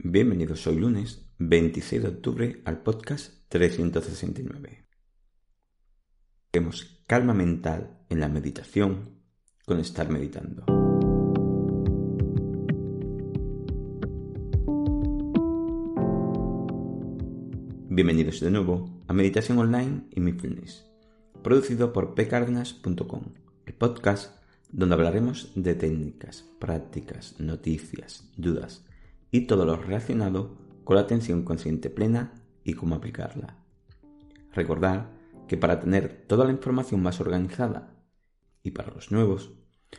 Bienvenidos hoy lunes 26 de octubre al podcast 369. Tenemos calma mental en la meditación con estar meditando. Bienvenidos de nuevo a Meditación Online y Mindfulness, producido por pcardenas.com, el podcast donde hablaremos de técnicas, prácticas, noticias, dudas, y todo lo relacionado con la atención consciente plena y cómo aplicarla. Recordar que para tener toda la información más organizada y para los nuevos,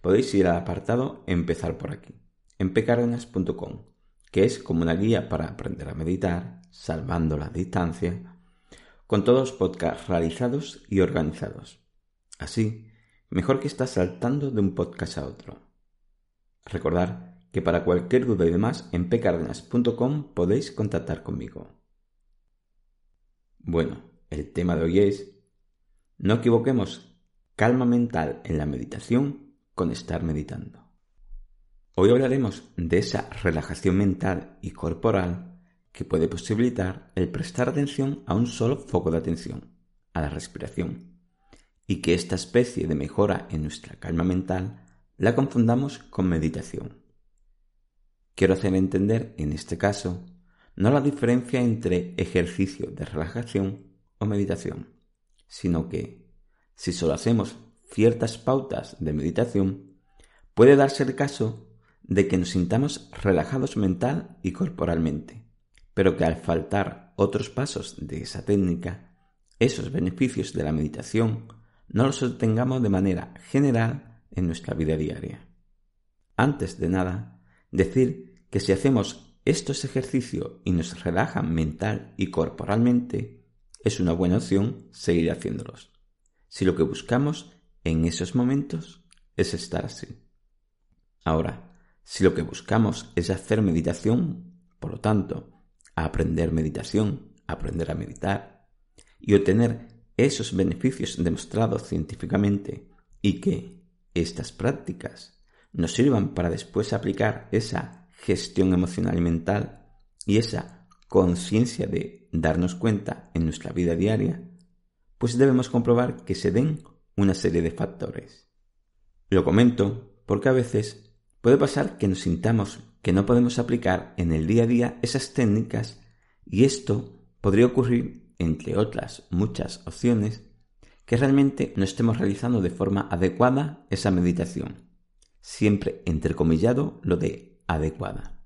podéis ir al apartado Empezar por aquí, en pcardenas.com, que es como una guía para aprender a meditar, salvando la distancia, con todos los podcasts realizados y organizados. Así, mejor que estar saltando de un podcast a otro. Recordar que para cualquier duda y demás en pcardenas.com podéis contactar conmigo. Bueno, el tema de hoy es no equivoquemos calma mental en la meditación con estar meditando. Hoy hablaremos de esa relajación mental y corporal que puede posibilitar el prestar atención a un solo foco de atención, a la respiración, y que esta especie de mejora en nuestra calma mental la confundamos con meditación. Quiero hacer entender, en este caso, no la diferencia entre ejercicio de relajación o meditación, sino que, si solo hacemos ciertas pautas de meditación, puede darse el caso de que nos sintamos relajados mental y corporalmente, pero que al faltar otros pasos de esa técnica, esos beneficios de la meditación no los obtengamos de manera general en nuestra vida diaria. Antes de nada, decir que si hacemos estos ejercicios y nos relajan mental y corporalmente, es una buena opción seguir haciéndolos. Si lo que buscamos en esos momentos es estar así. Ahora, si lo que buscamos es hacer meditación, por lo tanto, aprender meditación, aprender a meditar y obtener esos beneficios demostrados científicamente y que estas prácticas nos sirvan para después aplicar esa gestión emocional y mental y esa conciencia de darnos cuenta en nuestra vida diaria, pues debemos comprobar que se den una serie de factores. Lo comento porque a veces puede pasar que nos sintamos que no podemos aplicar en el día a día esas técnicas y esto podría ocurrir, entre otras muchas opciones, que realmente no estemos realizando de forma adecuada esa meditación. Siempre entrecomillado lo de adecuada.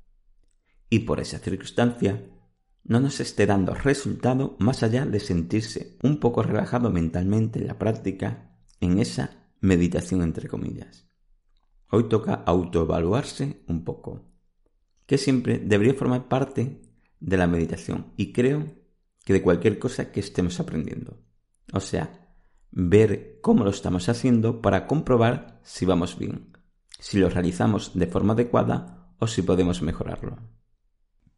Y por esa circunstancia, no nos esté dando resultado más allá de sentirse un poco relajado mentalmente en la práctica, en esa meditación entre comillas. Hoy toca autoevaluarse un poco, que siempre debería formar parte de la meditación y creo que de cualquier cosa que estemos aprendiendo. O sea, ver cómo lo estamos haciendo para comprobar si vamos bien, si lo realizamos de forma adecuada o si podemos mejorarlo.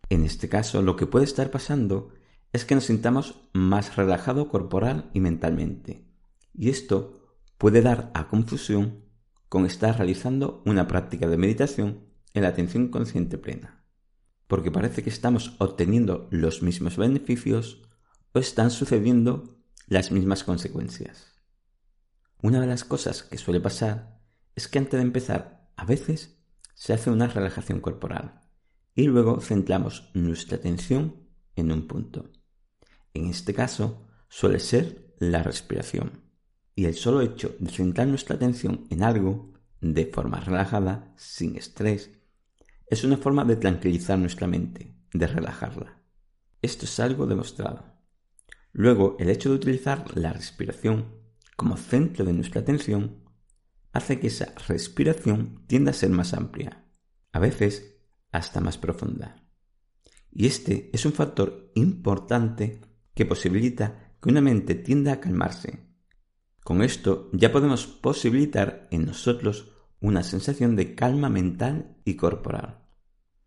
En este caso, lo que puede estar pasando es que nos sintamos más relajado corporal y mentalmente, y esto puede dar a confusión con estar realizando una práctica de meditación en la atención consciente plena, porque parece que estamos obteniendo los mismos beneficios o están sucediendo las mismas consecuencias. Una de las cosas que suele pasar es que antes de empezar, a veces se hace una relajación corporal y luego centramos nuestra atención en un punto. En este caso suele ser la respiración. Y el solo hecho de centrar nuestra atención en algo de forma relajada, sin estrés, es una forma de tranquilizar nuestra mente, de relajarla. Esto es algo demostrado. Luego, el hecho de utilizar la respiración como centro de nuestra atención hace que esa respiración tienda a ser más amplia, a veces hasta más profunda. Y este es un factor importante que posibilita que una mente tienda a calmarse. Con esto ya podemos posibilitar en nosotros una sensación de calma mental y corporal.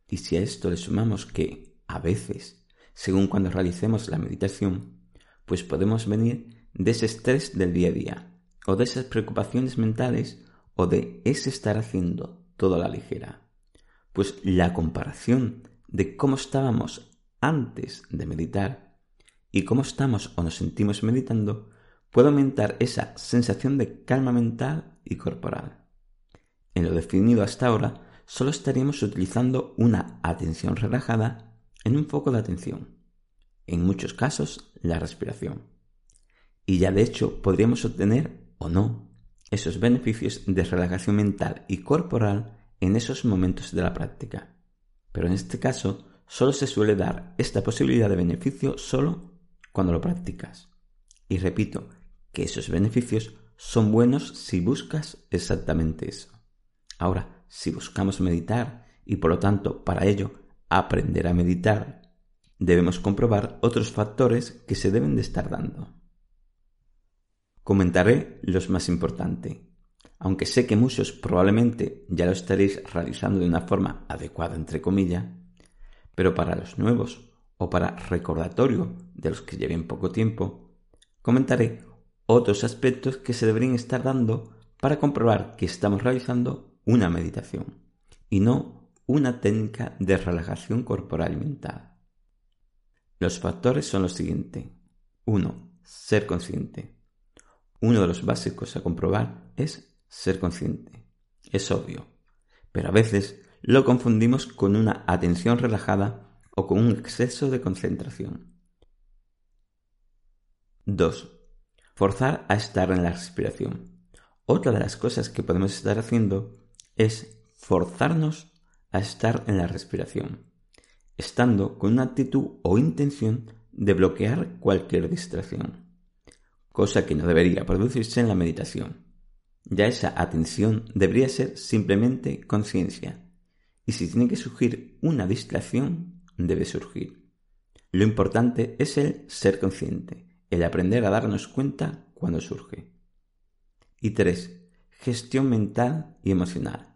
Y si a esto le sumamos que, a veces, según cuando realicemos la meditación, pues podemos venir de ese estrés del día a día, o de esas preocupaciones mentales, o de ese estar haciendo todo a la ligera. Pues la comparación de cómo estábamos antes de meditar y cómo estamos o nos sentimos meditando puede aumentar esa sensación de calma mental y corporal. En lo definido hasta ahora, solo estaríamos utilizando una atención relajada en un foco de atención, en muchos casos la respiración. Y ya de hecho podríamos obtener o no esos beneficios de relajación mental y corporal en esos momentos de la práctica. Pero en este caso solo se suele dar esta posibilidad de beneficio solo cuando lo practicas. Y repito que esos beneficios son buenos si buscas exactamente eso. Ahora, si buscamos meditar y por lo tanto para ello aprender a meditar, debemos comprobar otros factores que se deben de estar dando. Comentaré los más importantes, aunque sé que muchos probablemente ya lo estaréis realizando de una forma adecuada entre comillas, pero para los nuevos o para recordatorio de los que lleven poco tiempo, comentaré otros aspectos que se deberían estar dando para comprobar que estamos realizando una meditación y no una técnica de relajación corporal y mental. Los factores son los siguientes. 1. Ser consciente. Uno de los básicos a comprobar es ser consciente. Es obvio, pero a veces lo confundimos con una atención relajada o con un exceso de concentración. 2. Forzar a estar en la respiración. Otra de las cosas que podemos estar haciendo es forzarnos a estar en la respiración, estando con una actitud o intención de bloquear cualquier distracción, cosa que no debería producirse en la meditación. Ya esa atención debería ser simplemente conciencia, y si tiene que surgir una distracción, debe surgir. Lo importante es el ser consciente, el aprender a darnos cuenta cuando surge. Y tres, Gestión mental y emocional.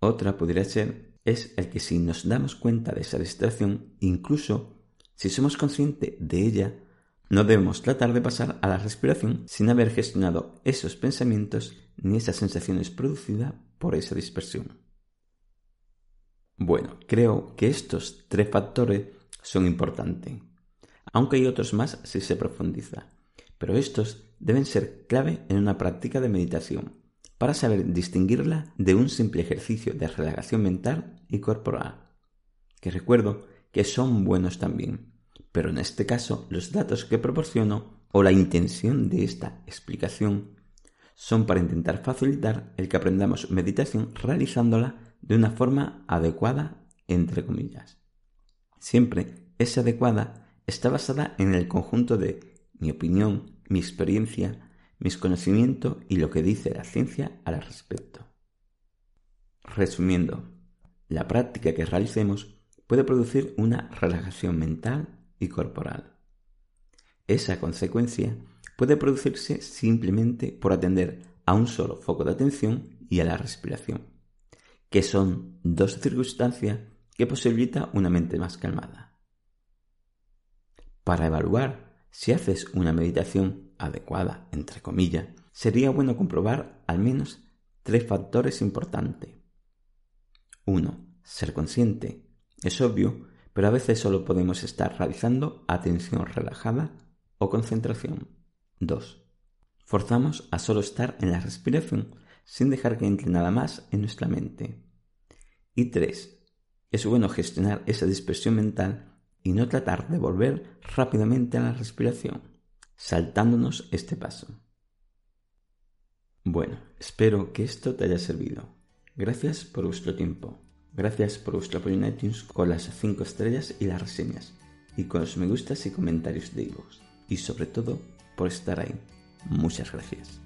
Otra podría ser es el que si nos damos cuenta de esa distracción, incluso si somos conscientes de ella, no debemos tratar de pasar a la respiración sin haber gestionado esos pensamientos ni esas sensaciones producidas por esa dispersión. Bueno, creo que estos tres factores son importantes, aunque hay otros más si se profundiza, pero estos deben ser clave en una práctica de meditación para saber distinguirla de un simple ejercicio de relajación mental y corporal, que recuerdo que son buenos también, pero en este caso los datos que proporciono o la intención de esta explicación son para intentar facilitar el que aprendamos meditación realizándola de una forma adecuada, entre comillas. Siempre es adecuada está basada en el conjunto de mi opinión, mi experiencia, mis conocimientos y lo que dice la ciencia al respecto. Resumiendo, la práctica que realicemos puede producir una relajación mental y corporal. Esa consecuencia puede producirse simplemente por atender a un solo foco de atención y a la respiración, que son dos circunstancias que posibilitan una mente más calmada. Para evaluar si haces una meditación adecuada, entre comillas, sería bueno comprobar al menos tres factores importantes. 1. Ser consciente. Es obvio, pero a veces solo podemos estar realizando atención relajada o concentración. 2. Forzamos a solo estar en la respiración sin dejar que entre nada más en nuestra mente. Y 3. Es bueno gestionar esa dispersión mental y no tratar de volver rápidamente a la respiración saltándonos este paso. Bueno, espero que esto te haya servido. Gracias por vuestro tiempo. Gracias por vuestro apoyo en iTunes con las 5 estrellas y las reseñas, y con los me gustas y comentarios de iVoox. Y sobre todo, por estar ahí. Muchas gracias.